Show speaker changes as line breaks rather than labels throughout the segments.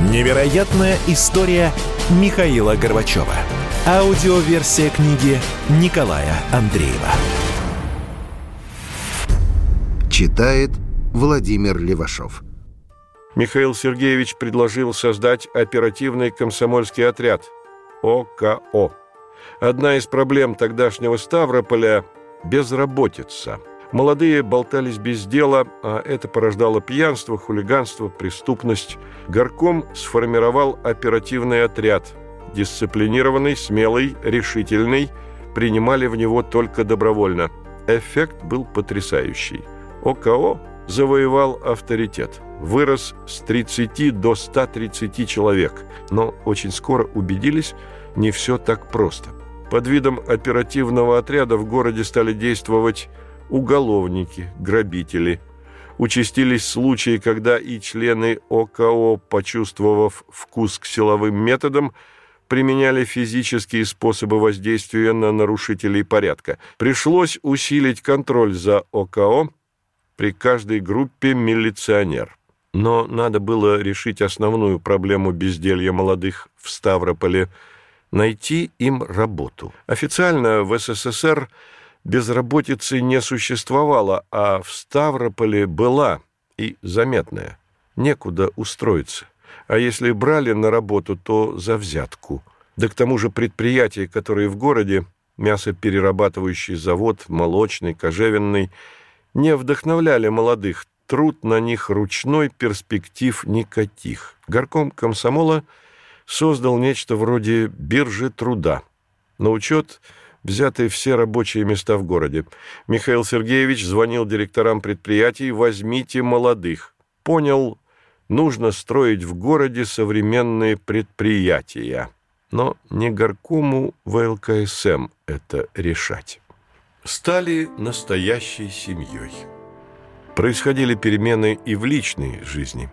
Невероятная история Михаила Горбачева. Аудиоверсия книги Николая Андреева.
Читает Владимир Левашов.
Михаил Сергеевич предложил создать оперативный комсомольский отряд ОКО. Одна из проблем тогдашнего Ставрополя – безработица – Молодые болтались без дела, а это порождало пьянство, хулиганство, преступность. Горком сформировал оперативный отряд. Дисциплинированный, смелый, решительный. Принимали в него только добровольно. Эффект был потрясающий. ОКО завоевал авторитет. Вырос с 30 до 130 человек. Но очень скоро убедились, не все так просто. Под видом оперативного отряда в городе стали действовать уголовники, грабители. Участились случаи, когда и члены ОКО, почувствовав вкус к силовым методам, применяли физические способы воздействия на нарушителей порядка. Пришлось усилить контроль за ОКО при каждой группе милиционер. Но надо было решить основную проблему безделья молодых в Ставрополе – найти им работу. Официально в СССР – безработицы не существовало, а в Ставрополе была и заметная. Некуда устроиться. А если брали на работу, то за взятку. Да к тому же предприятия, которые в городе, мясоперерабатывающий завод, молочный, кожевенный, не вдохновляли молодых, труд на них ручной, перспектив никаких. Горком комсомола создал нечто вроде биржи труда. На учет – взяты все рабочие места в городе. Михаил Сергеевич звонил директорам предприятий «Возьмите молодых». Понял, нужно строить в городе современные предприятия. Но не горкому ВЛКСМ это решать. Стали настоящей семьей. Происходили перемены и в личной жизни.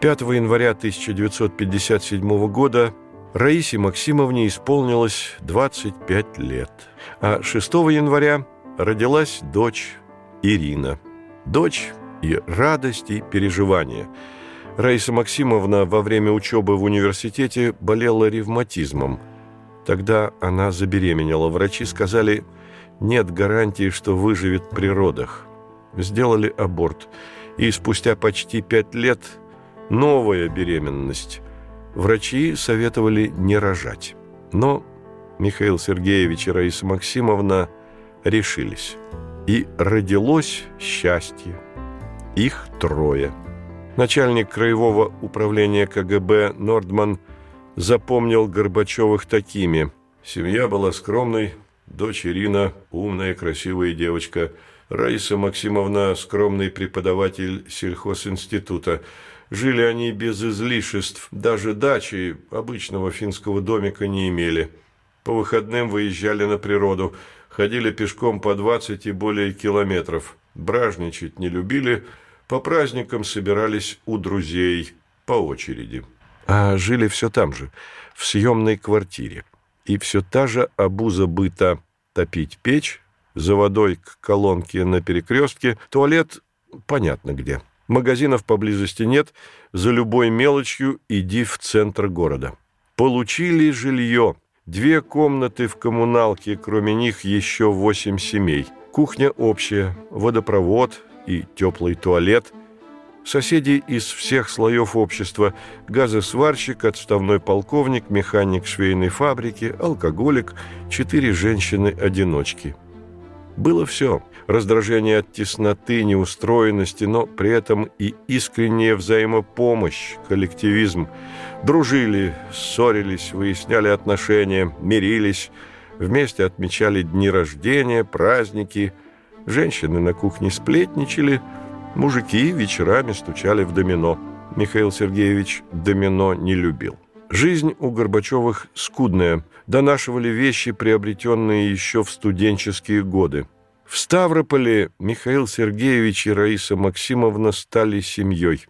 5 января 1957 года Раисе Максимовне исполнилось 25 лет, а 6 января родилась дочь Ирина. Дочь и радость, и переживания. Раиса Максимовна во время учебы в университете болела ревматизмом. Тогда она забеременела. Врачи сказали, нет гарантии, что выживет при родах. Сделали аборт. И спустя почти пять лет новая беременность – Врачи советовали не рожать. Но Михаил Сергеевич и Раиса Максимовна решились. И родилось счастье. Их трое. Начальник краевого управления КГБ Нордман запомнил Горбачевых такими. Семья была скромной, дочь Ирина – умная, красивая девочка, Раиса Максимовна – скромный преподаватель сельхозинститута – Жили они без излишеств, даже дачи обычного финского домика не имели. По выходным выезжали на природу, ходили пешком по 20 и более километров. Бражничать не любили, по праздникам собирались у друзей по очереди. А жили все там же, в съемной квартире. И все та же обуза быта топить печь, за водой к колонке на перекрестке, туалет понятно где – Магазинов поблизости нет, за любой мелочью иди в центр города. Получили жилье. Две комнаты в коммуналке, кроме них еще восемь семей. Кухня общая, водопровод и теплый туалет. Соседи из всех слоев общества. Газосварщик, отставной полковник, механик швейной фабрики, алкоголик, четыре женщины-одиночки. Было все – раздражение от тесноты, неустроенности, но при этом и искренняя взаимопомощь, коллективизм. Дружили, ссорились, выясняли отношения, мирились, вместе отмечали дни рождения, праздники. Женщины на кухне сплетничали, мужики вечерами стучали в домино. Михаил Сергеевич домино не любил. Жизнь у Горбачевых скудная. Донашивали вещи, приобретенные еще в студенческие годы. В Ставрополе Михаил Сергеевич и Раиса Максимовна стали семьей.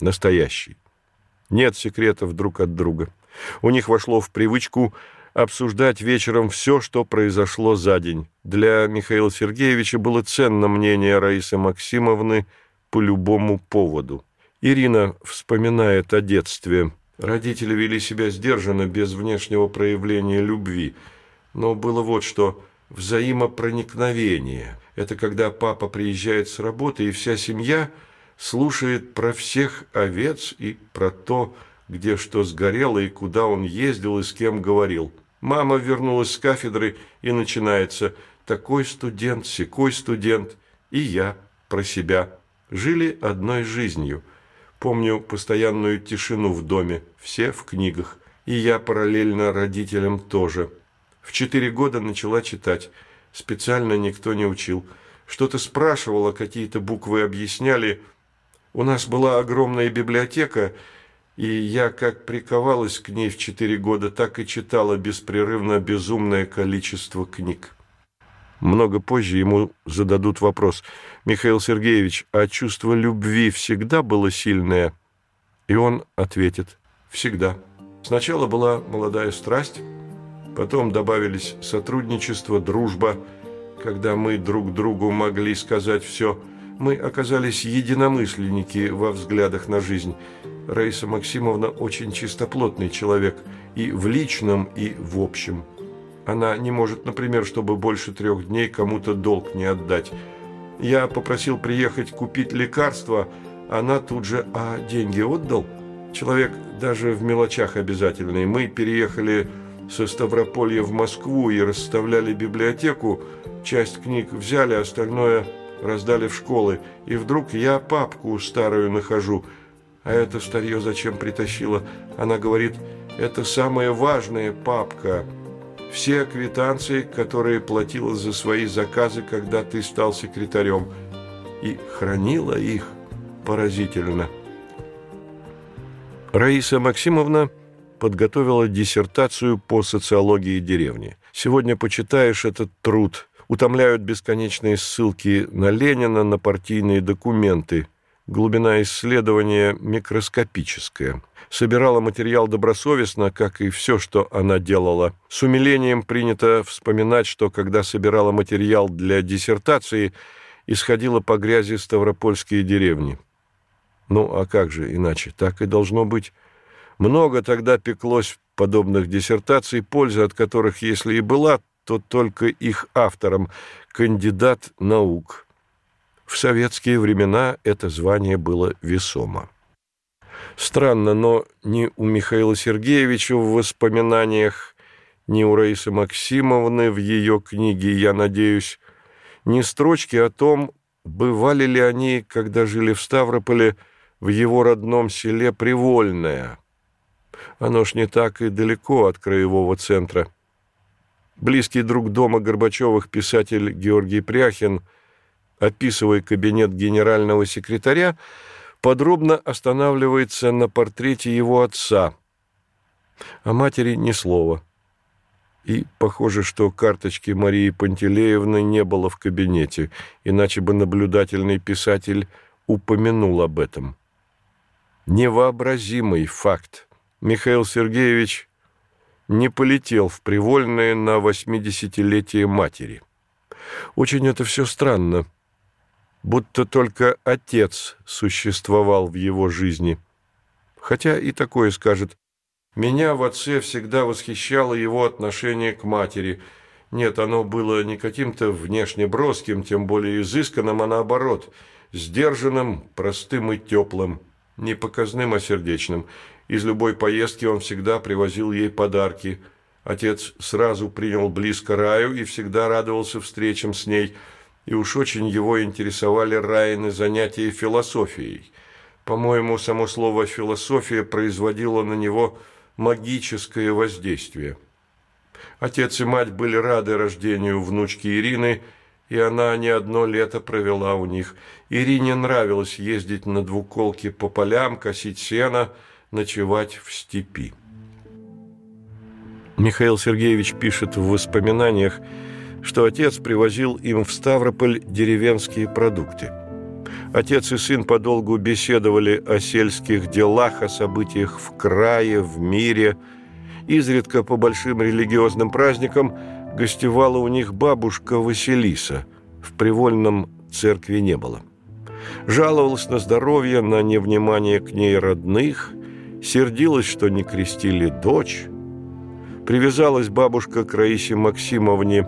Настоящей. Нет секретов друг от друга. У них вошло в привычку обсуждать вечером все, что произошло за день. Для Михаила Сергеевича было ценно мнение Раисы Максимовны по любому поводу. Ирина вспоминает о детстве. Родители вели себя сдержанно, без внешнего проявления любви. Но было вот что взаимопроникновение. Это когда папа приезжает с работы, и вся семья слушает про всех овец и про то, где что сгорело и куда он ездил и с кем говорил. Мама вернулась с кафедры, и начинается «такой студент, секой студент» и я про себя. Жили одной жизнью. Помню постоянную тишину в доме, все в книгах, и я параллельно родителям тоже. В четыре года начала читать. Специально никто не учил. Что-то спрашивала, какие-то буквы объясняли. У нас была огромная библиотека, и я как приковалась к ней в четыре года, так и читала беспрерывно безумное количество книг. Много позже ему зададут вопрос. «Михаил Сергеевич, а чувство любви всегда было сильное?» И он ответит «Всегда». Сначала была молодая страсть, потом добавились сотрудничество, дружба, когда мы друг другу могли сказать все. Мы оказались единомышленники во взглядах на жизнь. Раиса Максимовна очень чистоплотный человек и в личном, и в общем – она не может, например, чтобы больше трех дней кому-то долг не отдать. Я попросил приехать купить лекарства, она тут же, а деньги отдал? Человек даже в мелочах обязательный. Мы переехали со Ставрополья в Москву и расставляли библиотеку. Часть книг взяли, остальное раздали в школы. И вдруг я папку старую нахожу. А это старье зачем притащила? Она говорит, это самая важная папка – все квитанции, которые платила за свои заказы, когда ты стал секретарем, и хранила их поразительно. Раиса Максимовна подготовила диссертацию по социологии деревни. Сегодня почитаешь этот труд, утомляют бесконечные ссылки на Ленина, на партийные документы. Глубина исследования микроскопическая – собирала материал добросовестно, как и все, что она делала. С умилением принято вспоминать, что когда собирала материал для диссертации, исходила по грязи ставропольские деревни. Ну, а как же иначе? Так и должно быть. Много тогда пеклось подобных диссертаций, польза от которых, если и была, то только их автором, кандидат наук. В советские времена это звание было весомо. Странно, но ни у Михаила Сергеевича в воспоминаниях, ни у Раисы Максимовны в ее книге, я надеюсь, ни строчки о том, бывали ли они, когда жили в Ставрополе, в его родном селе Привольное. Оно ж не так и далеко от краевого центра. Близкий друг дома Горбачевых писатель Георгий Пряхин, описывая кабинет генерального секретаря, подробно останавливается на портрете его отца. О матери ни слова. И похоже, что карточки Марии Пантелеевны не было в кабинете, иначе бы наблюдательный писатель упомянул об этом. Невообразимый факт. Михаил Сергеевич не полетел в Привольное на 80-летие матери. Очень это все странно будто только отец существовал в его жизни. Хотя и такое скажет. Меня в отце всегда восхищало его отношение к матери. Нет, оно было не каким-то внешне броским, тем более изысканным, а наоборот, сдержанным, простым и теплым, не показным, а сердечным. Из любой поездки он всегда привозил ей подарки. Отец сразу принял близко Раю и всегда радовался встречам с ней – и уж очень его интересовали Райны занятия философией. По-моему, само слово «философия» производило на него магическое воздействие. Отец и мать были рады рождению внучки Ирины, и она не одно лето провела у них. Ирине нравилось ездить на двуколке по полям, косить сено, ночевать в степи. Михаил Сергеевич пишет в воспоминаниях, что отец привозил им в Ставрополь деревенские продукты. Отец и сын подолгу беседовали о сельских делах, о событиях в крае, в мире. Изредка по большим религиозным праздникам гостевала у них бабушка Василиса. В Привольном церкви не было. Жаловалась на здоровье, на невнимание к ней родных, сердилась, что не крестили дочь. Привязалась бабушка к Раисе Максимовне,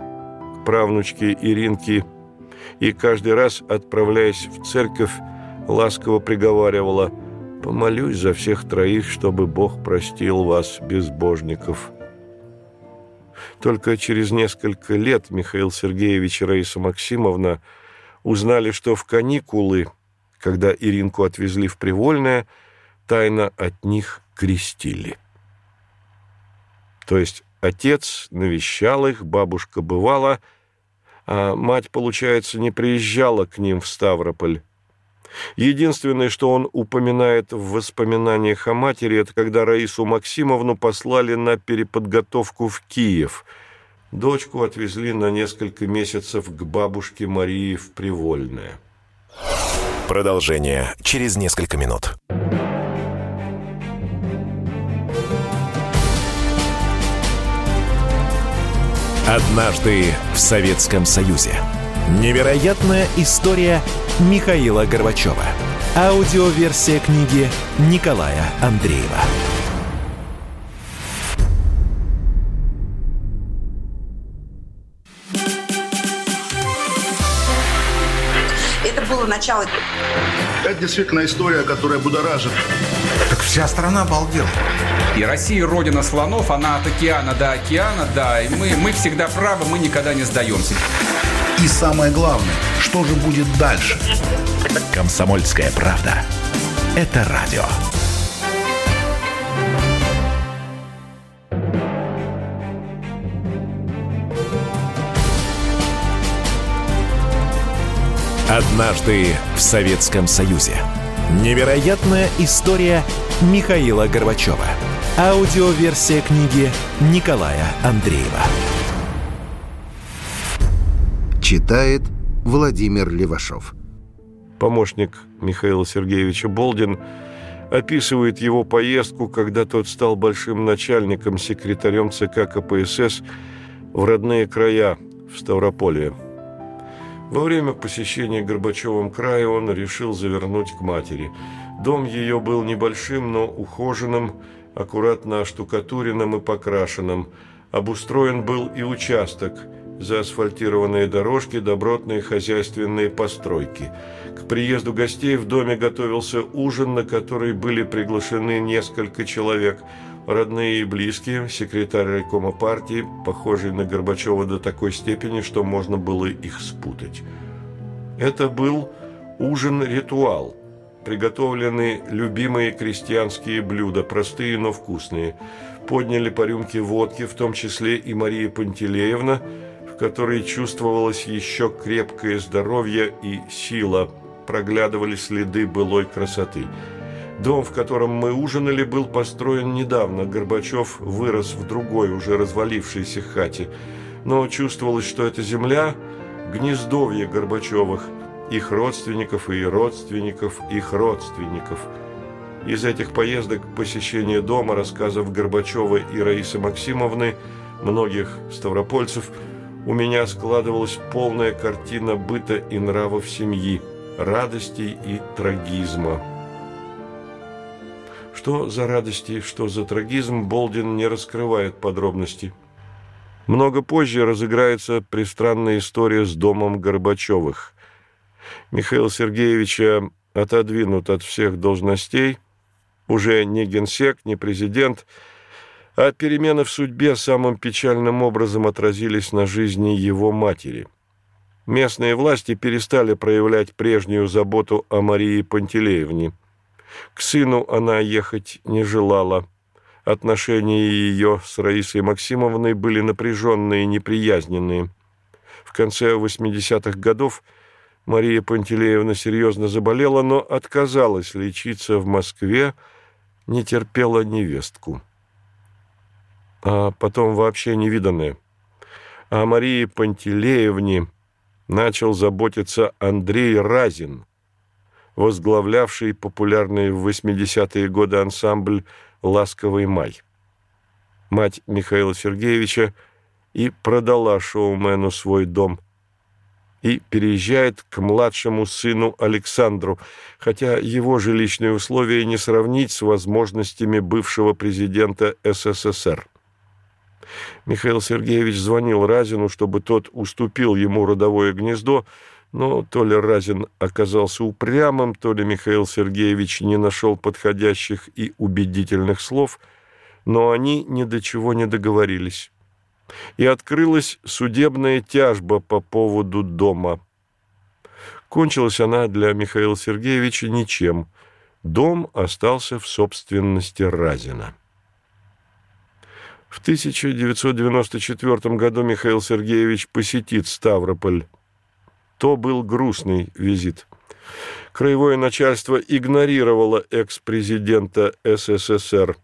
правнучке Иринке, и каждый раз, отправляясь в церковь, ласково приговаривала «Помолюсь за всех троих, чтобы Бог простил вас, безбожников». Только через несколько лет Михаил Сергеевич и Раиса Максимовна узнали, что в каникулы, когда Иринку отвезли в Привольное, тайно от них крестили. То есть отец навещал их, бабушка бывала, а мать, получается, не приезжала к ним в Ставрополь. Единственное, что он упоминает в воспоминаниях о матери, это когда Раису Максимовну послали на переподготовку в Киев. Дочку отвезли на несколько месяцев к бабушке Марии в Привольное.
Продолжение через несколько минут. Однажды в Советском Союзе. Невероятная история Михаила Горбачева. Аудиоверсия книги Николая Андреева.
Это было начало.
Это действительно история, которая будоражит.
Так вся страна обалдела.
И Россия родина слонов, она от океана до океана, да, и мы, мы всегда правы, мы никогда не сдаемся.
И самое главное, что же будет дальше?
Комсомольская правда. Это радио. Однажды в Советском Союзе. Невероятная история Михаила Горбачева. Аудиоверсия книги Николая Андреева.
Читает Владимир Левашов.
Помощник Михаила Сергеевича Болдин описывает его поездку, когда тот стал большим начальником, секретарем ЦК КПСС в родные края в Ставрополье. Во время посещения Горбачевым края он решил завернуть к матери. Дом ее был небольшим, но ухоженным, аккуратно оштукатуренным и покрашенным. Обустроен был и участок, заасфальтированные дорожки, добротные хозяйственные постройки. К приезду гостей в доме готовился ужин, на который были приглашены несколько человек – родные и близкие, секретарь райкома партии, похожий на Горбачева до такой степени, что можно было их спутать. Это был ужин-ритуал, приготовленные любимые крестьянские блюда, простые, но вкусные. Подняли по рюмке водки, в том числе и Мария Пантелеевна, в которой чувствовалось еще крепкое здоровье и сила, проглядывали следы былой красоты – Дом, в котором мы ужинали, был построен недавно. Горбачев вырос в другой, уже развалившейся хате. Но чувствовалось, что эта земля – гнездовье Горбачевых, их родственников и родственников их родственников. Из этих поездок, посещения дома, рассказов Горбачева и Раисы Максимовны, многих ставропольцев, у меня складывалась полная картина быта и нравов семьи, радостей и трагизма. Что за радости, что за трагизм, Болдин не раскрывает подробностей. Много позже разыграется пристранная история с домом Горбачевых. Михаил Сергеевича отодвинут от всех должностей, уже не генсек, не президент, а перемены в судьбе самым печальным образом отразились на жизни его матери. Местные власти перестали проявлять прежнюю заботу о Марии Пантелеевне – к сыну она ехать не желала. Отношения ее с Раисой Максимовной были напряженные и неприязненные. В конце 80-х годов Мария Пантелеевна серьезно заболела, но отказалась лечиться в Москве, не терпела невестку. А потом вообще невиданное. О Марии Пантелеевне начал заботиться Андрей Разин, возглавлявший популярный в 80-е годы ансамбль «Ласковый май». Мать Михаила Сергеевича и продала шоумену свой дом и переезжает к младшему сыну Александру, хотя его жилищные условия не сравнить с возможностями бывшего президента СССР. Михаил Сергеевич звонил Разину, чтобы тот уступил ему родовое гнездо, но то ли Разин оказался упрямым, то ли Михаил Сергеевич не нашел подходящих и убедительных слов, но они ни до чего не договорились. И открылась судебная тяжба по поводу дома. Кончилась она для Михаила Сергеевича ничем. Дом остался в собственности Разина. В 1994 году Михаил Сергеевич посетит Ставрополь. То был грустный визит. Краевое начальство игнорировало экс-президента СССР.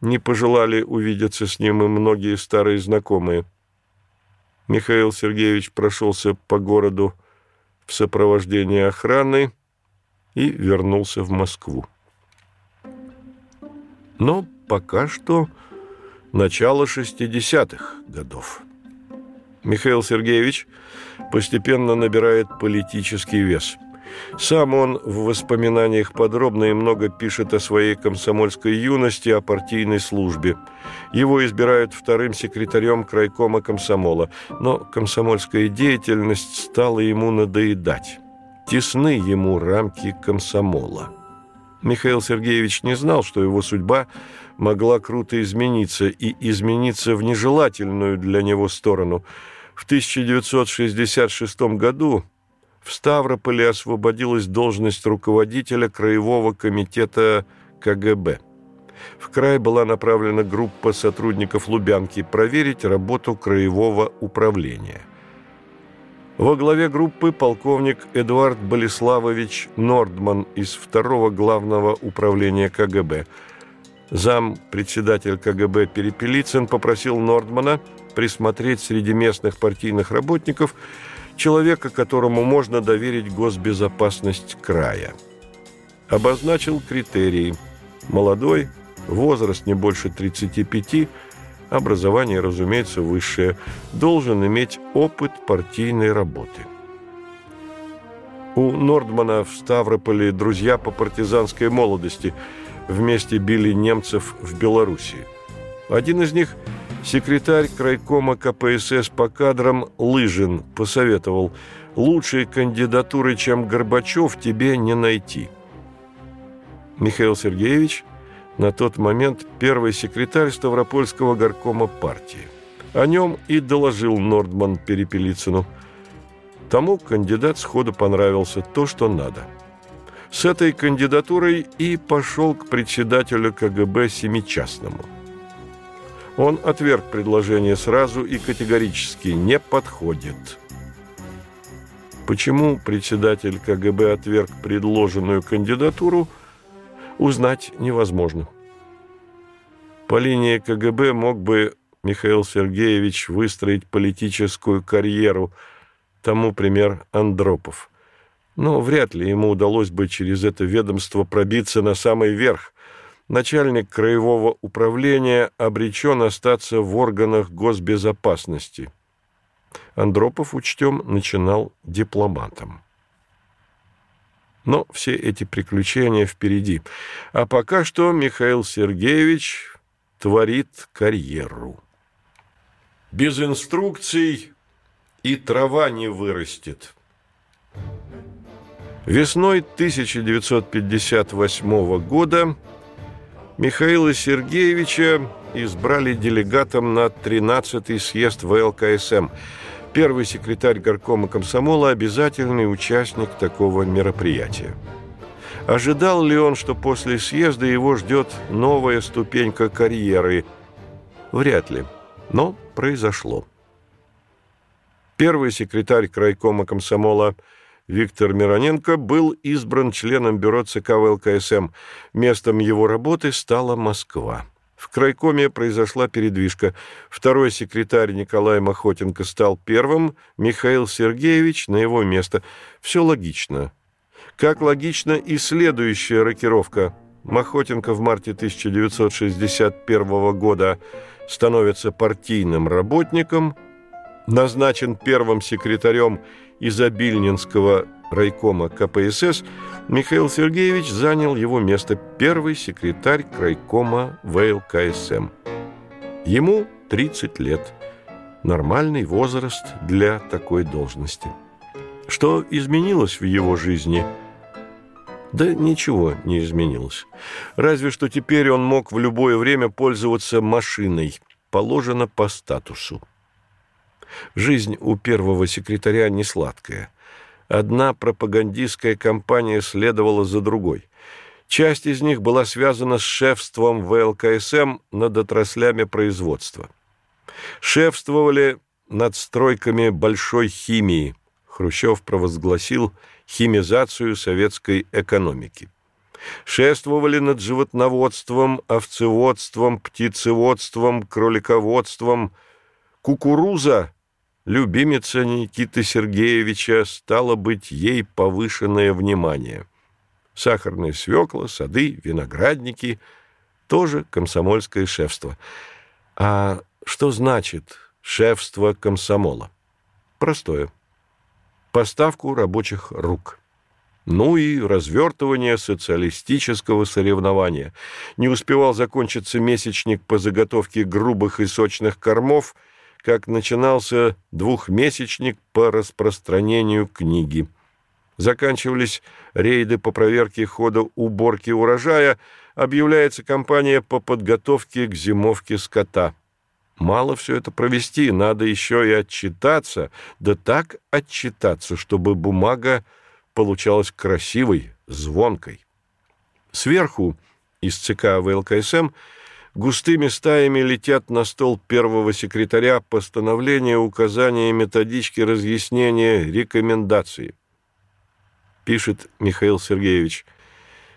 Не пожелали увидеться с ним и многие старые знакомые. Михаил Сергеевич прошелся по городу в сопровождении охраны и вернулся в Москву. Но пока что начала 60-х годов. Михаил Сергеевич постепенно набирает политический вес. Сам он в воспоминаниях подробно и много пишет о своей комсомольской юности, о партийной службе. Его избирают вторым секретарем крайкома комсомола, но комсомольская деятельность стала ему надоедать. Тесны ему рамки комсомола. Михаил Сергеевич не знал, что его судьба могла круто измениться и измениться в нежелательную для него сторону. В 1966 году в Ставрополе освободилась должность руководителя Краевого комитета КГБ. В край была направлена группа сотрудников Лубянки проверить работу краевого управления. Во главе группы полковник Эдуард Болеславович Нордман из второго главного управления КГБ – Зам председатель КГБ Перепелицын попросил Нордмана присмотреть среди местных партийных работников человека, которому можно доверить госбезопасность края. Обозначил критерии. Молодой, возраст не больше 35, образование, разумеется, высшее, должен иметь опыт партийной работы. У Нордмана в Ставрополе друзья по партизанской молодости – вместе били немцев в Белоруссии. Один из них, секретарь крайкома КПСС по кадрам Лыжин, посоветовал «Лучшей кандидатуры, чем Горбачев, тебе не найти». Михаил Сергеевич на тот момент первый секретарь Ставропольского горкома партии. О нем и доложил Нордман Перепелицыну. Тому кандидат сходу понравился то, что надо – с этой кандидатурой и пошел к председателю КГБ Семичастному. Он отверг предложение сразу и категорически не подходит. Почему председатель КГБ отверг предложенную кандидатуру, узнать невозможно. По линии КГБ мог бы Михаил Сергеевич выстроить политическую карьеру, тому пример Андропов но вряд ли ему удалось бы через это ведомство пробиться на самый верх. Начальник краевого управления обречен остаться в органах госбезопасности. Андропов, учтем, начинал дипломатом. Но все эти приключения впереди. А пока что Михаил Сергеевич творит карьеру. Без инструкций и трава не вырастет. Весной 1958 года Михаила Сергеевича избрали делегатом на 13-й съезд ВЛКСМ. Первый секретарь горкома комсомола – обязательный участник такого мероприятия. Ожидал ли он, что после съезда его ждет новая ступенька карьеры? Вряд ли, но произошло. Первый секретарь крайкома комсомола – Виктор Мироненко был избран членом бюро ЦК ВЛКСМ. Местом его работы стала Москва. В крайкоме произошла передвижка. Второй секретарь Николай Махотенко стал первым, Михаил Сергеевич на его место. Все логично. Как логично и следующая рокировка. Махотенко в марте 1961 года становится партийным работником, назначен первым секретарем изобильнинского райкома КПСС, Михаил Сергеевич занял его место первый секретарь крайкома ВЛКСМ. Ему 30 лет. Нормальный возраст для такой должности. Что изменилось в его жизни? Да ничего не изменилось. Разве что теперь он мог в любое время пользоваться машиной. Положено по статусу. Жизнь у первого секретаря не сладкая. Одна пропагандистская кампания следовала за другой. Часть из них была связана с шефством ВЛКСМ над отраслями производства. Шефствовали над стройками большой химии. Хрущев провозгласил химизацию советской экономики. Шествовали над животноводством, овцеводством, птицеводством, кролиководством. Кукуруза любимица Никиты Сергеевича стало быть ей повышенное внимание. Сахарная свекла, сады, виноградники – тоже комсомольское шефство. А что значит шефство комсомола? Простое. Поставку рабочих рук. Ну и развертывание социалистического соревнования. Не успевал закончиться месячник по заготовке грубых и сочных кормов – как начинался двухмесячник по распространению книги. Заканчивались рейды по проверке хода уборки урожая, объявляется кампания по подготовке к зимовке скота. Мало все это провести, надо еще и отчитаться, да так отчитаться, чтобы бумага получалась красивой, звонкой. Сверху из ЦК ВЛКСМ густыми стаями летят на стол первого секретаря постановления, указания, методички, разъяснения, рекомендации. Пишет Михаил Сергеевич.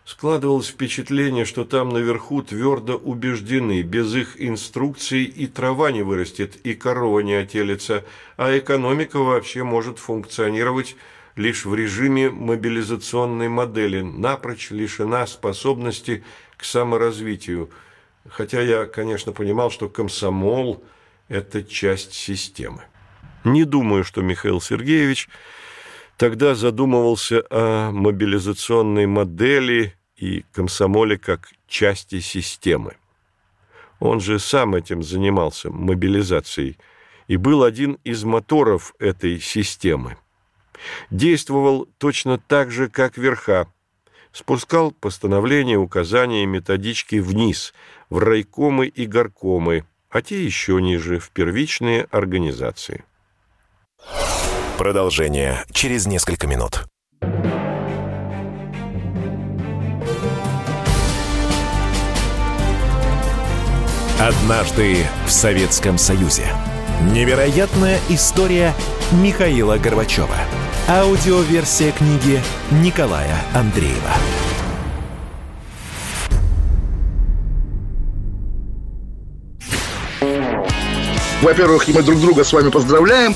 Складывалось впечатление, что там наверху твердо убеждены, без их инструкций и трава не вырастет, и корова не отелится, а экономика вообще может функционировать лишь в режиме мобилизационной модели, напрочь лишена способности к саморазвитию – хотя я, конечно, понимал, что комсомол – это часть системы. Не думаю, что Михаил Сергеевич тогда задумывался о мобилизационной модели и комсомоле как части системы. Он же сам этим занимался, мобилизацией, и был один из моторов этой системы. Действовал точно так же, как верха, спускал постановления, указания, методички вниз, в райкомы и горкомы, а те еще ниже, в первичные организации.
Продолжение через несколько минут. Однажды в Советском Союзе. Невероятная история Михаила Горбачева. Аудиоверсия книги Николая Андреева.
Во-первых, мы друг друга с вами поздравляем.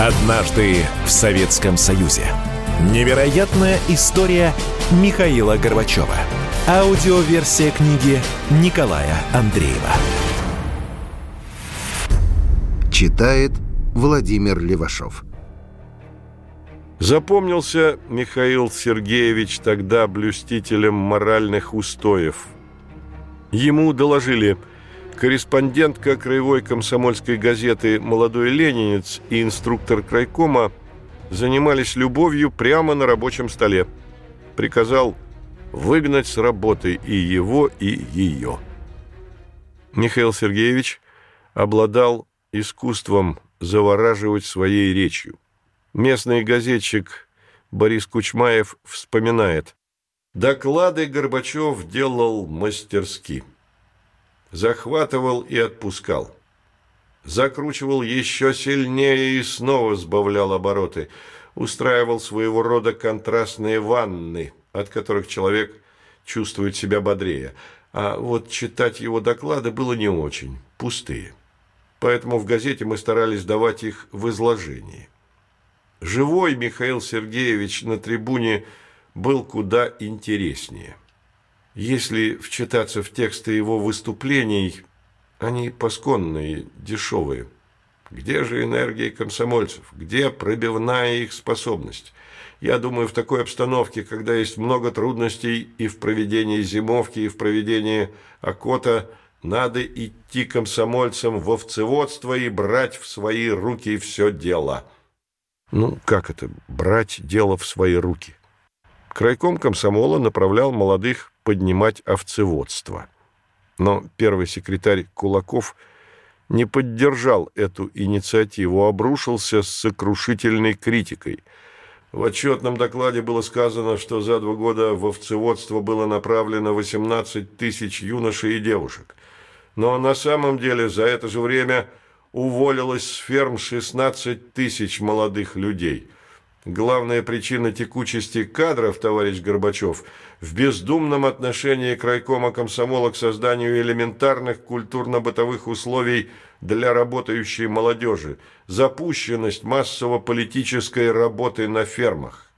Однажды в Советском Союзе. Невероятная история Михаила Горбачева. Аудиоверсия книги Николая Андреева.
Читает Владимир Левашов.
Запомнился Михаил Сергеевич тогда блюстителем моральных устоев. Ему доложили, Корреспондентка краевой комсомольской газеты «Молодой ленинец» и инструктор крайкома занимались любовью прямо на рабочем столе. Приказал выгнать с работы и его, и ее. Михаил Сергеевич обладал искусством завораживать своей речью. Местный газетчик Борис Кучмаев вспоминает. Доклады Горбачев делал мастерски захватывал и отпускал. Закручивал еще сильнее и снова сбавлял обороты. Устраивал своего рода контрастные ванны, от которых человек чувствует себя бодрее. А вот читать его доклады было не очень, пустые. Поэтому в газете мы старались давать их в изложении. Живой Михаил Сергеевич на трибуне был куда интереснее. Если вчитаться в тексты его выступлений, они посконные, дешевые. Где же энергия комсомольцев? Где пробивная их способность? Я думаю, в такой обстановке, когда есть много трудностей и в проведении зимовки, и в проведении окота, надо идти комсомольцам в овцеводство и брать в свои руки все дело. Ну, как это, брать дело в свои руки? Крайком комсомола направлял молодых поднимать овцеводство. Но первый секретарь Кулаков не поддержал эту инициативу, обрушился с сокрушительной критикой. В отчетном докладе было сказано, что за два года в овцеводство было направлено 18 тысяч юношей и девушек. Но на самом деле за это же время уволилось с ферм 16 тысяч молодых людей – Главная причина текучести кадров, товарищ Горбачев, в бездумном отношении крайкома комсомола к созданию элементарных культурно-бытовых условий для работающей молодежи, запущенность массово-политической работы на фермах.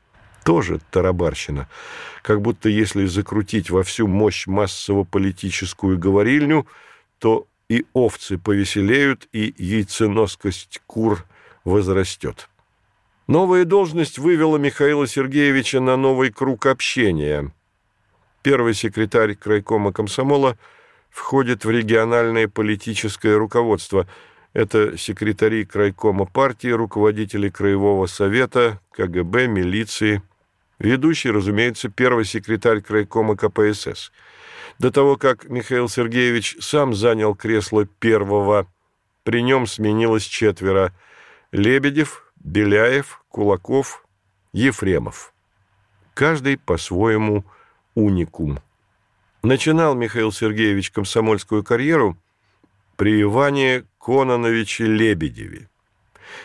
Тоже тарабарщина. Как будто если закрутить во всю мощь массово-политическую говорильню, то и овцы повеселеют, и яйценоскость кур возрастет. Новая должность вывела Михаила Сергеевича на новый круг общения. Первый секретарь крайкома комсомола входит в региональное политическое руководство. Это секретари крайкома партии, руководители краевого совета, КГБ, милиции. Ведущий, разумеется, первый секретарь крайкома КПСС. До того, как Михаил Сергеевич сам занял кресло первого, при нем сменилось четверо. Лебедев, Беляев, Кулаков, Ефремов. Каждый по-своему уникум. Начинал Михаил Сергеевич комсомольскую карьеру при Иване Кононовиче Лебедеве.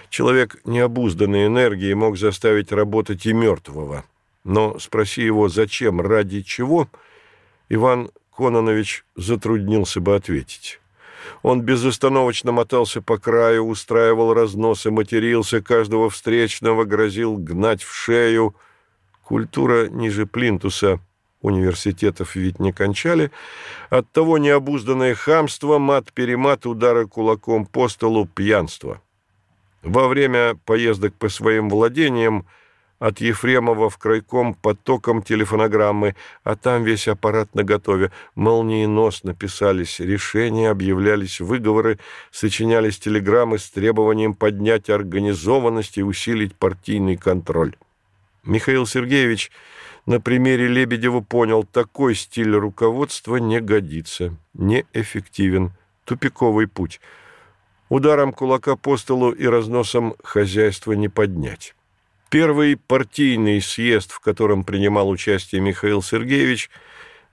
Человек необузданной энергии мог заставить работать и мертвого. Но спроси его, зачем, ради чего, Иван Кононович затруднился бы ответить. Он безостановочно мотался по краю, устраивал разносы, матерился, каждого встречного грозил гнать в шею. Культура ниже плинтуса университетов ведь не кончали. Оттого необузданное хамство, мат-перемат, удары кулаком по столу, пьянство. Во время поездок по своим владениям от Ефремова в крайком потоком телефонограммы, а там весь аппарат наготове. Молниеносно писались решения, объявлялись выговоры, сочинялись телеграммы с требованием поднять организованность и усилить партийный контроль. Михаил Сергеевич на примере Лебедева понял, такой стиль руководства не годится, неэффективен, тупиковый путь. Ударом кулака по столу и разносом хозяйства не поднять. Первый партийный съезд, в котором принимал участие Михаил Сергеевич,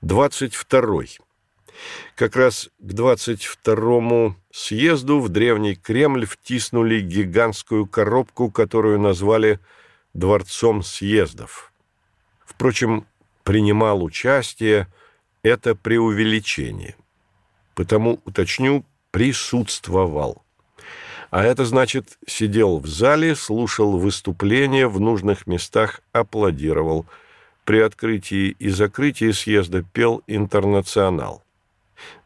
22-й. Как раз к 22-му съезду в Древний Кремль втиснули гигантскую коробку, которую назвали «Дворцом съездов». Впрочем, принимал участие – это преувеличение. Потому, уточню, присутствовал. А это значит, сидел в зале, слушал выступления, в нужных местах аплодировал. При открытии и закрытии съезда пел «Интернационал».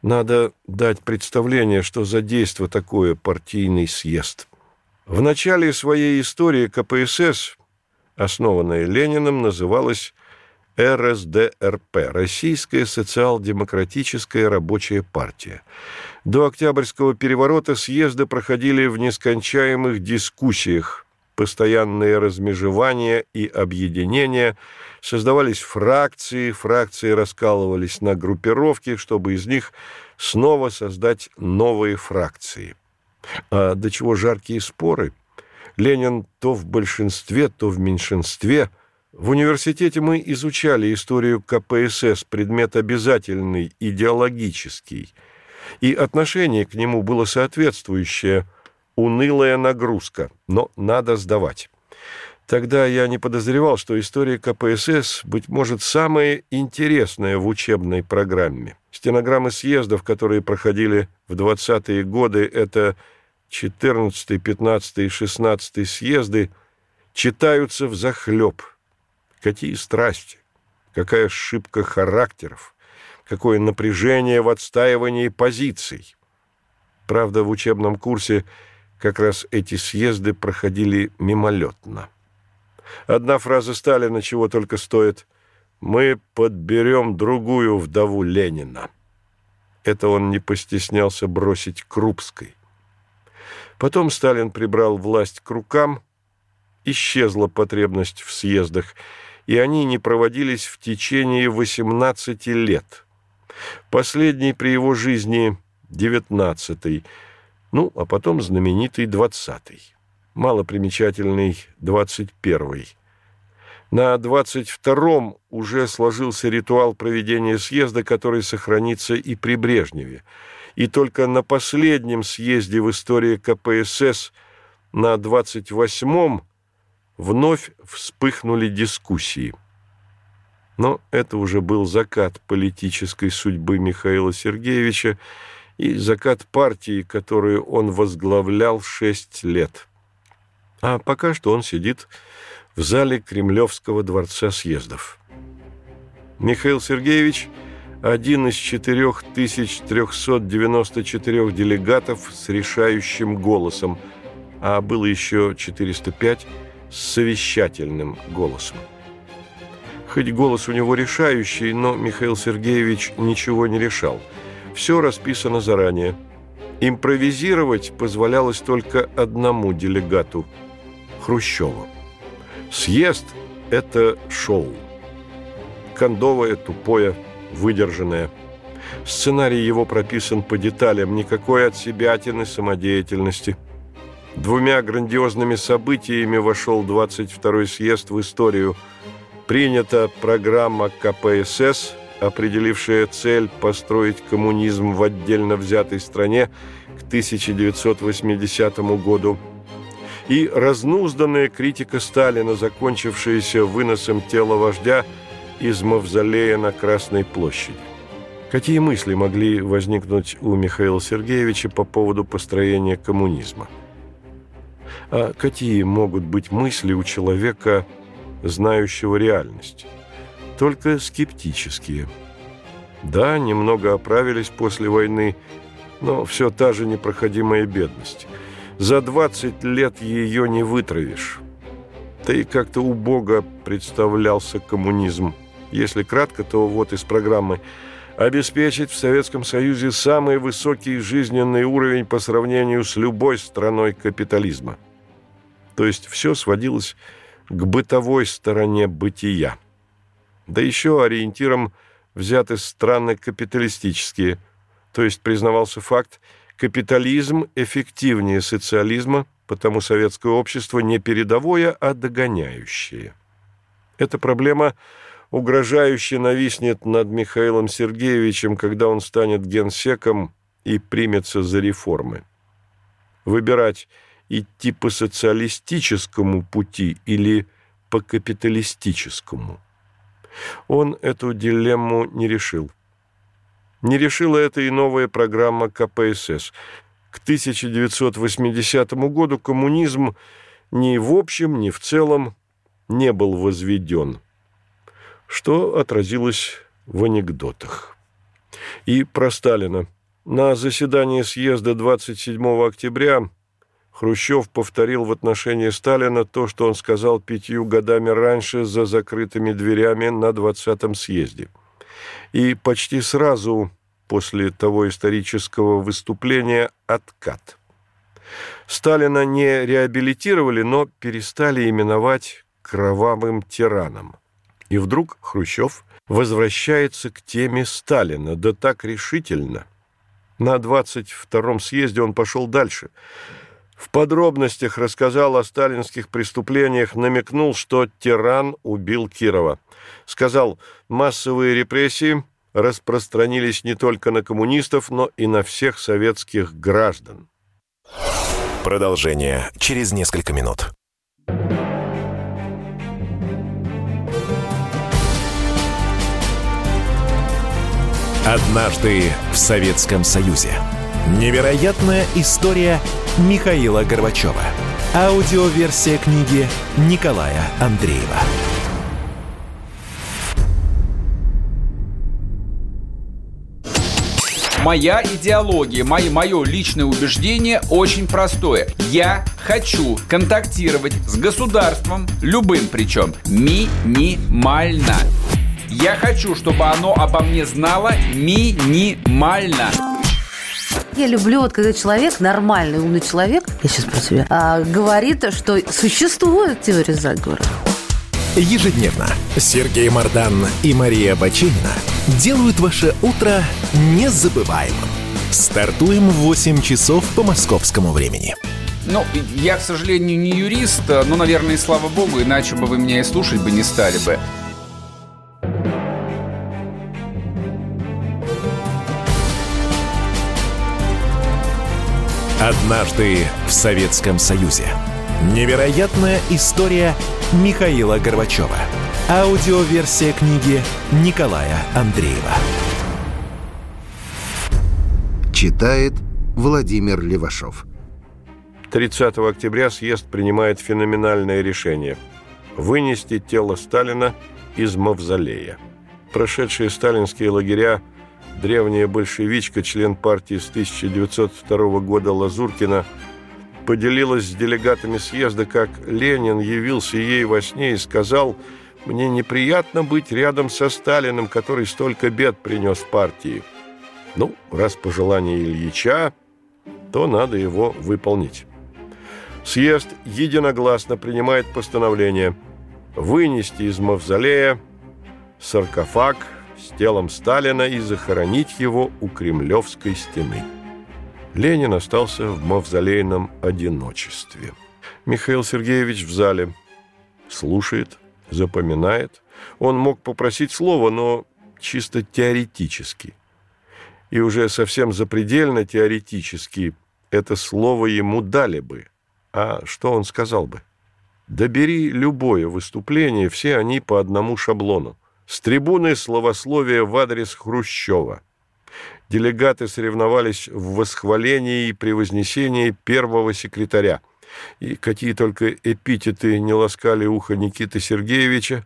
Надо дать представление, что за действо такое партийный съезд. В начале своей истории КПСС, основанная Лениным, называлась РСДРП – Российская социал-демократическая рабочая партия. До Октябрьского переворота съезды проходили в нескончаемых дискуссиях, постоянные размежевания и объединения, создавались фракции, фракции раскалывались на группировки, чтобы из них снова создать новые фракции. А до чего жаркие споры? Ленин то в большинстве, то в меньшинстве – в университете мы изучали историю КПСС, предмет обязательный, идеологический, и отношение к нему было соответствующее – унылая нагрузка, но надо сдавать. Тогда я не подозревал, что история КПСС, быть может, самая интересная в учебной программе. Стенограммы съездов, которые проходили в 20-е годы, это 14, 15 и 16 съезды, читаются в захлеб – Какие страсти, какая ошибка характеров, какое напряжение в отстаивании позиций. Правда, в учебном курсе как раз эти съезды проходили мимолетно. Одна фраза Сталина чего только стоит «Мы подберем другую вдову Ленина». Это он не постеснялся бросить Крупской. Потом Сталин прибрал власть к рукам, исчезла потребность в съездах – и они не проводились в течение 18 лет. Последний при его жизни – 19 ну, а потом знаменитый 20-й, малопримечательный 21-й. На 22-м уже сложился ритуал проведения съезда, который сохранится и при Брежневе. И только на последнем съезде в истории КПСС на 28-м вновь вспыхнули дискуссии. Но это уже был закат политической судьбы Михаила Сергеевича и закат партии, которую он возглавлял шесть лет. А пока что он сидит в зале Кремлевского дворца съездов. Михаил Сергеевич – один из 4394 делегатов с решающим голосом, а было еще 405 с совещательным голосом. Хоть голос у него решающий, но Михаил Сергеевич ничего не решал. Все расписано заранее. Импровизировать позволялось только одному делегату – Хрущеву. Съезд – это шоу. Кондовое, тупое, выдержанное. Сценарий его прописан по деталям, никакой от себятины самодеятельности – Двумя грандиозными событиями вошел 22-й съезд в историю. Принята программа КПСС, определившая цель построить коммунизм в отдельно взятой стране к 1980 году. И разнузданная критика Сталина, закончившаяся выносом тела вождя из мавзолея на Красной площади. Какие мысли могли возникнуть у Михаила Сергеевича по поводу построения коммунизма? А какие могут быть мысли у человека, знающего реальность? Только скептические. Да, немного оправились после войны, но все та же непроходимая бедность. За 20 лет ее не вытравишь. Да и как-то убого представлялся коммунизм. Если кратко, то вот из программы обеспечить в Советском Союзе самый высокий жизненный уровень по сравнению с любой страной капитализма – то есть все сводилось бытовой стороне бытия. Да еще ориентиром взяты страны капиталистические, то есть признавался факт, капитализм эффективнее социализма, потому советское общество не передовое, а догоняющее. Эта проблема угрожающе нависнет над Михаилом Сергеевичем, когда он станет генсеком и примется за реформы. Выбирать идти по социалистическому пути или по капиталистическому. Он эту дилемму не решил. Не решила это и новая программа КПСС. К 1980 году коммунизм ни в общем, ни в целом не был возведен, что отразилось в анекдотах. И про Сталина. На заседании съезда 27 октября Хрущев повторил в отношении Сталина то, что он сказал пятью годами раньше за закрытыми дверями на 20-м съезде. И почти сразу после того исторического выступления откат. Сталина не реабилитировали, но перестали именовать кровавым тираном. И вдруг Хрущев возвращается к теме Сталина, да так решительно. На 22-м съезде он пошел дальше. В подробностях рассказал о сталинских преступлениях, намекнул, что тиран убил Кирова. Сказал, массовые репрессии распространились не только на коммунистов, но и на всех советских граждан.
Продолжение через несколько минут. Однажды в Советском Союзе. Невероятная история Михаила Горбачева. Аудиоверсия книги Николая Андреева.
Моя идеология, мое, мое личное убеждение очень простое. Я хочу контактировать с государством, любым причем, минимально. Я хочу, чтобы оно обо мне знало минимально.
Я люблю, вот когда человек, нормальный, умный человек, я сейчас про себя, а, говорит, что существует теория заговора.
Ежедневно Сергей Мардан и Мария Бачинина делают ваше утро незабываемым. Стартуем в 8 часов по московскому времени.
Ну, я, к сожалению, не юрист, но, наверное, и слава богу, иначе бы вы меня и слушать бы не стали бы.
Однажды в Советском Союзе. Невероятная история Михаила Горбачева. Аудиоверсия книги Николая Андреева.
Читает Владимир Левашов.
30 октября съезд принимает феноменальное решение – вынести тело Сталина из мавзолея. Прошедшие сталинские лагеря древняя большевичка, член партии с 1902 года Лазуркина, поделилась с делегатами съезда, как Ленин явился ей во сне и сказал «Мне неприятно быть рядом со Сталиным, который столько бед принес партии». Ну, раз пожелание Ильича, то надо его выполнить. Съезд единогласно принимает постановление вынести из мавзолея саркофаг – с телом Сталина и захоронить его у Кремлевской стены. Ленин остался в мавзолейном одиночестве. Михаил Сергеевич в зале слушает, запоминает. Он мог попросить слова, но чисто теоретически. И уже совсем запредельно теоретически это слово ему дали бы. А что он сказал бы? Добери любое выступление, все они по одному шаблону с трибуны словословия в адрес Хрущева. Делегаты соревновались в восхвалении и превознесении первого секретаря. И какие только эпитеты не ласкали ухо Никиты Сергеевича,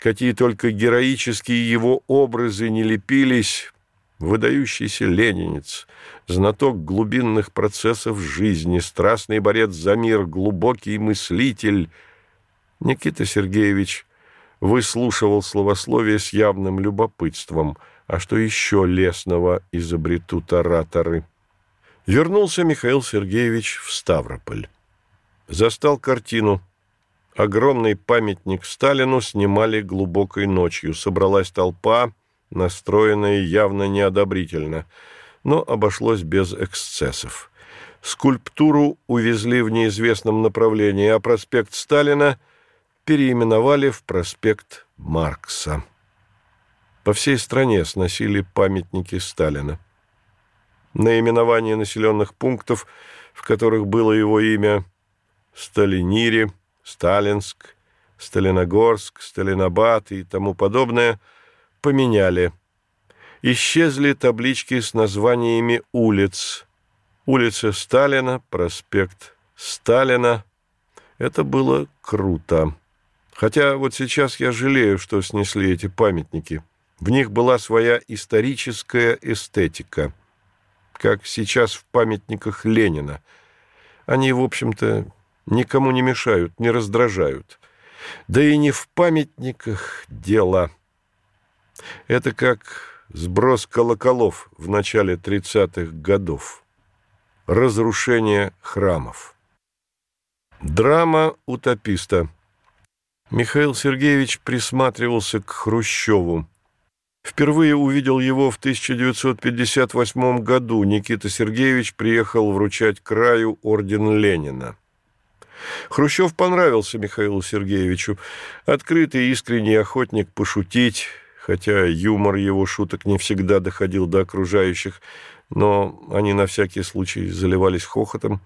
какие только героические его образы не лепились, выдающийся ленинец, знаток глубинных процессов жизни, страстный борец за мир, глубокий мыслитель. Никита Сергеевич выслушивал словословие с явным любопытством, а что еще лесного изобретут ораторы. Вернулся Михаил Сергеевич в Ставрополь. Застал картину. Огромный памятник Сталину снимали глубокой ночью. Собралась толпа, настроенная явно неодобрительно, но обошлось без эксцессов. Скульптуру увезли в неизвестном направлении, а проспект Сталина – переименовали в проспект Маркса. По всей стране сносили памятники Сталина. Наименование населенных пунктов, в которых было его имя Сталинири, Сталинск, Сталиногорск, Сталинабад и тому подобное, поменяли. Исчезли таблички с названиями улиц. Улица Сталина, проспект Сталина. Это было круто. Хотя вот сейчас я жалею, что снесли эти памятники. В них была своя историческая эстетика, как сейчас в памятниках Ленина. Они, в общем-то, никому не мешают, не раздражают. Да и не в памятниках дело. Это как сброс колоколов в начале 30-х годов. Разрушение храмов. Драма утописта. Михаил Сергеевич присматривался к Хрущеву. Впервые увидел его в 1958 году. Никита Сергеевич приехал вручать краю орден Ленина. Хрущев понравился Михаилу Сергеевичу. Открытый искренний охотник пошутить, хотя юмор его шуток не всегда доходил до окружающих, но они на всякий случай заливались хохотом.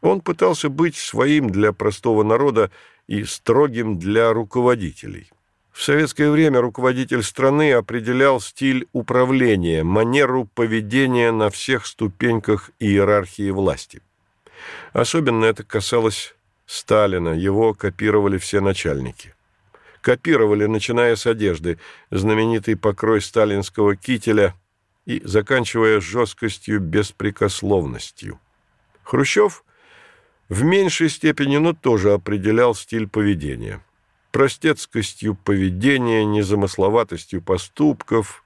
Он пытался быть своим для простого народа и строгим для руководителей. В советское время руководитель страны определял стиль управления, манеру поведения на всех ступеньках иерархии власти. Особенно это касалось Сталина, его копировали все начальники. Копировали, начиная с одежды, знаменитый покрой сталинского кителя и заканчивая жесткостью, беспрекословностью. Хрущев в меньшей степени, но тоже определял стиль поведения – простецкостью поведения, незамысловатостью поступков,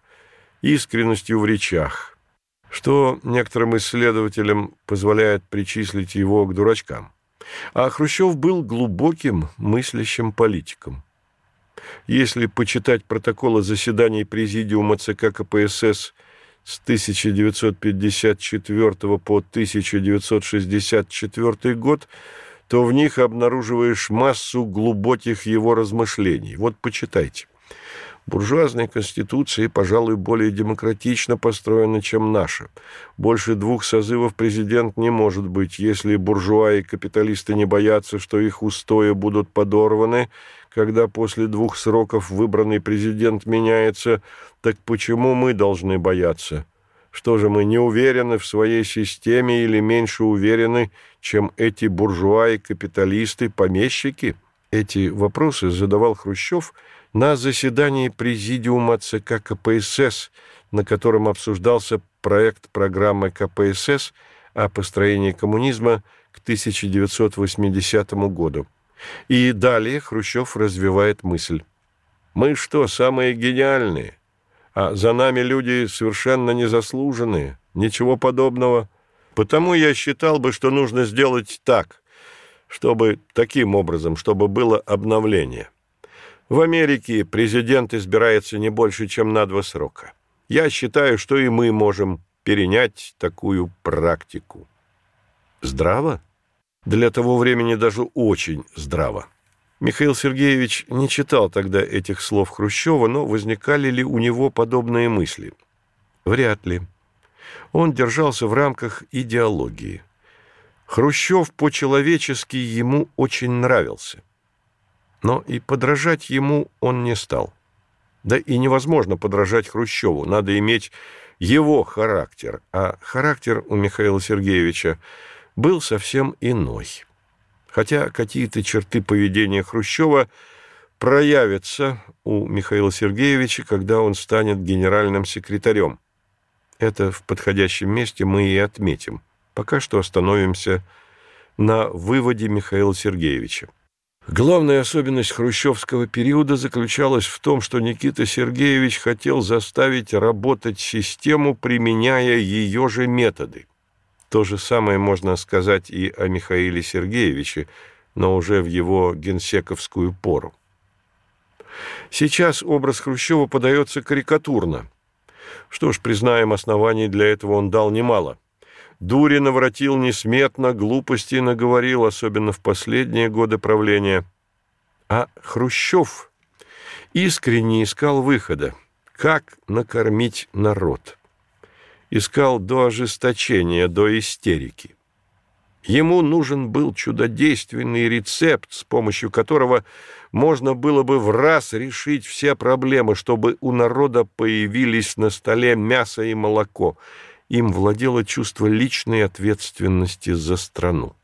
искренностью в речах, что некоторым исследователям позволяет причислить его к дурачкам. А Хрущев был глубоким мыслящим политиком. Если почитать протоколы заседаний Президиума ЦК КПСС с 1954 по 1964 год, то в них обнаруживаешь массу глубоких его размышлений. Вот почитайте. Буржуазная конституция, пожалуй, более демократично построена, чем наша. Больше двух созывов президент не может быть, если буржуа и капиталисты не боятся, что их устои будут подорваны, когда после двух сроков выбранный президент меняется, так почему мы должны бояться? Что же мы не уверены в своей системе или меньше уверены, чем эти буржуа и капиталисты, помещики? Эти вопросы задавал Хрущев на заседании Президиума ЦК КПСС, на котором обсуждался проект программы КПСС о построении коммунизма к 1980 году. И далее Хрущев развивает мысль. «Мы что, самые гениальные? А за нами люди совершенно незаслуженные. Ничего подобного. Потому я считал бы, что нужно сделать так, чтобы таким образом, чтобы было обновление. В Америке президент избирается не больше, чем на два срока. Я считаю, что и мы можем перенять такую практику. Здраво? Для того времени даже очень здраво. Михаил Сергеевич не читал тогда этих слов Хрущева, но возникали ли у него подобные мысли? Вряд ли. Он держался в рамках идеологии. Хрущев по-человечески ему очень нравился. Но и подражать ему он не стал. Да и невозможно подражать Хрущеву, надо иметь его характер, а характер у Михаила Сергеевича был совсем иной хотя какие-то черты поведения Хрущева проявятся у Михаила Сергеевича, когда он станет генеральным секретарем. Это в подходящем месте мы и отметим. Пока что остановимся на выводе Михаила Сергеевича. Главная особенность хрущевского периода заключалась в том, что Никита Сергеевич хотел заставить работать систему, применяя ее же методы – то же самое можно сказать и о Михаиле Сергеевиче, но уже в его генсековскую пору. Сейчас образ Хрущева подается карикатурно. Что ж, признаем, оснований для этого он дал немало. Дури наворотил несметно, глупости наговорил, особенно в последние годы правления. А Хрущев искренне искал выхода, как накормить народ искал до ожесточения, до истерики. Ему нужен был чудодейственный рецепт, с помощью которого можно было бы в раз решить все проблемы, чтобы у народа появились на столе мясо и молоко. Им владело чувство личной ответственности за страну.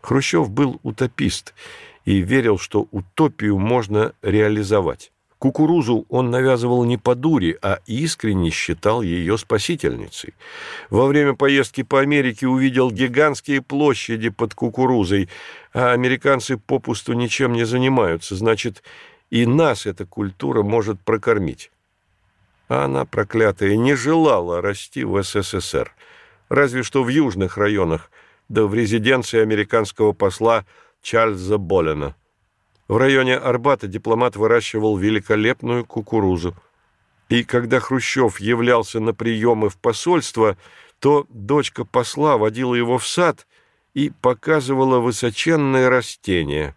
Хрущев был утопист и верил, что утопию можно реализовать. Кукурузу он навязывал не по дуре, а искренне считал ее спасительницей. Во время поездки по Америке увидел гигантские площади под кукурузой, а американцы попусту ничем не занимаются, значит, и нас эта культура может прокормить. А она, проклятая, не желала расти в СССР, разве что в южных районах, да в резиденции американского посла Чарльза Боллена – в районе Арбата дипломат выращивал великолепную кукурузу. И когда Хрущев являлся на приемы в посольство, то дочка посла водила его в сад и показывала высоченные растения.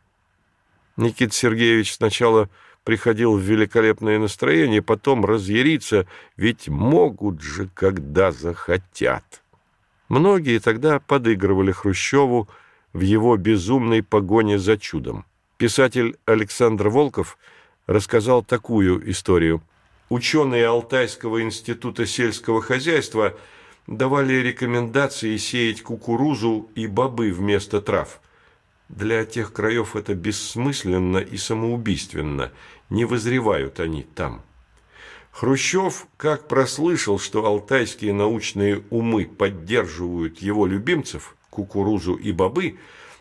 Никита Сергеевич сначала приходил в великолепное настроение, потом разъяриться, ведь могут же, когда захотят. Многие тогда подыгрывали Хрущеву в его безумной погоне за чудом. Писатель Александр Волков рассказал такую историю. Ученые Алтайского института сельского хозяйства давали рекомендации сеять кукурузу и бобы вместо трав. Для тех краев это бессмысленно и самоубийственно. Не возревают они там. Хрущев, как прослышал, что алтайские научные умы поддерживают его любимцев, кукурузу и бобы,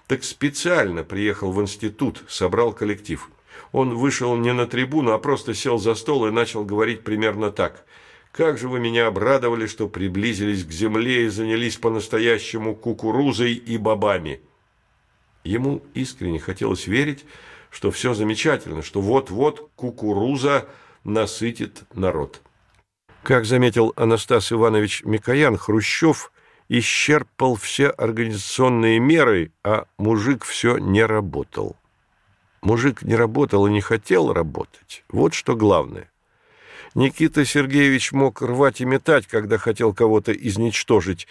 так специально приехал в институт, собрал коллектив. Он вышел не на трибуну, а просто сел за стол и начал говорить примерно так. «Как же вы меня обрадовали, что приблизились к земле и занялись по-настоящему кукурузой и бобами!» Ему искренне хотелось верить, что все замечательно, что вот-вот кукуруза насытит народ. Как заметил Анастас Иванович Микоян, Хрущев исчерпал все организационные меры, а мужик все не работал. Мужик не работал и не хотел работать. Вот что главное. Никита Сергеевич мог рвать и метать, когда хотел кого-то изничтожить,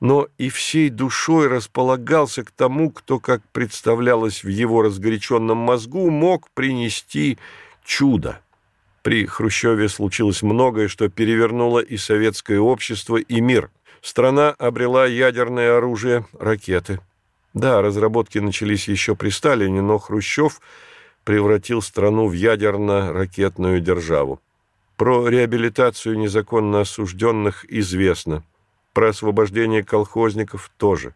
но и всей душой располагался к тому, кто, как представлялось в его разгоряченном мозгу, мог принести чудо. При Хрущеве случилось многое, что перевернуло и советское общество, и мир – Страна обрела ядерное оружие, ракеты. Да, разработки начались еще при Сталине, но Хрущев превратил страну в ядерно-ракетную державу. Про реабилитацию незаконно осужденных известно. Про освобождение колхозников тоже.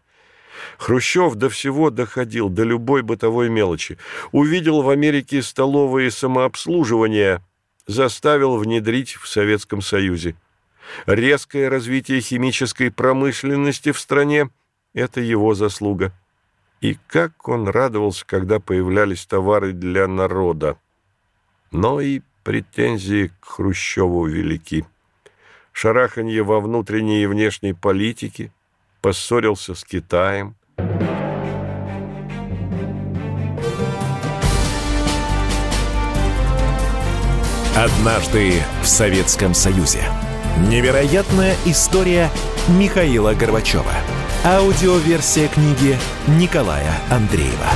Хрущев до всего доходил, до любой бытовой мелочи. Увидел в Америке столовые самообслуживания, заставил внедрить в Советском Союзе. Резкое развитие химической промышленности в стране – это его заслуга. И как он радовался, когда появлялись товары для народа. Но и претензии к Хрущеву велики. Шараханье во внутренней и внешней политике, поссорился с Китаем.
Однажды в Советском Союзе. Невероятная история Михаила Горбачева. Аудиоверсия книги Николая Андреева.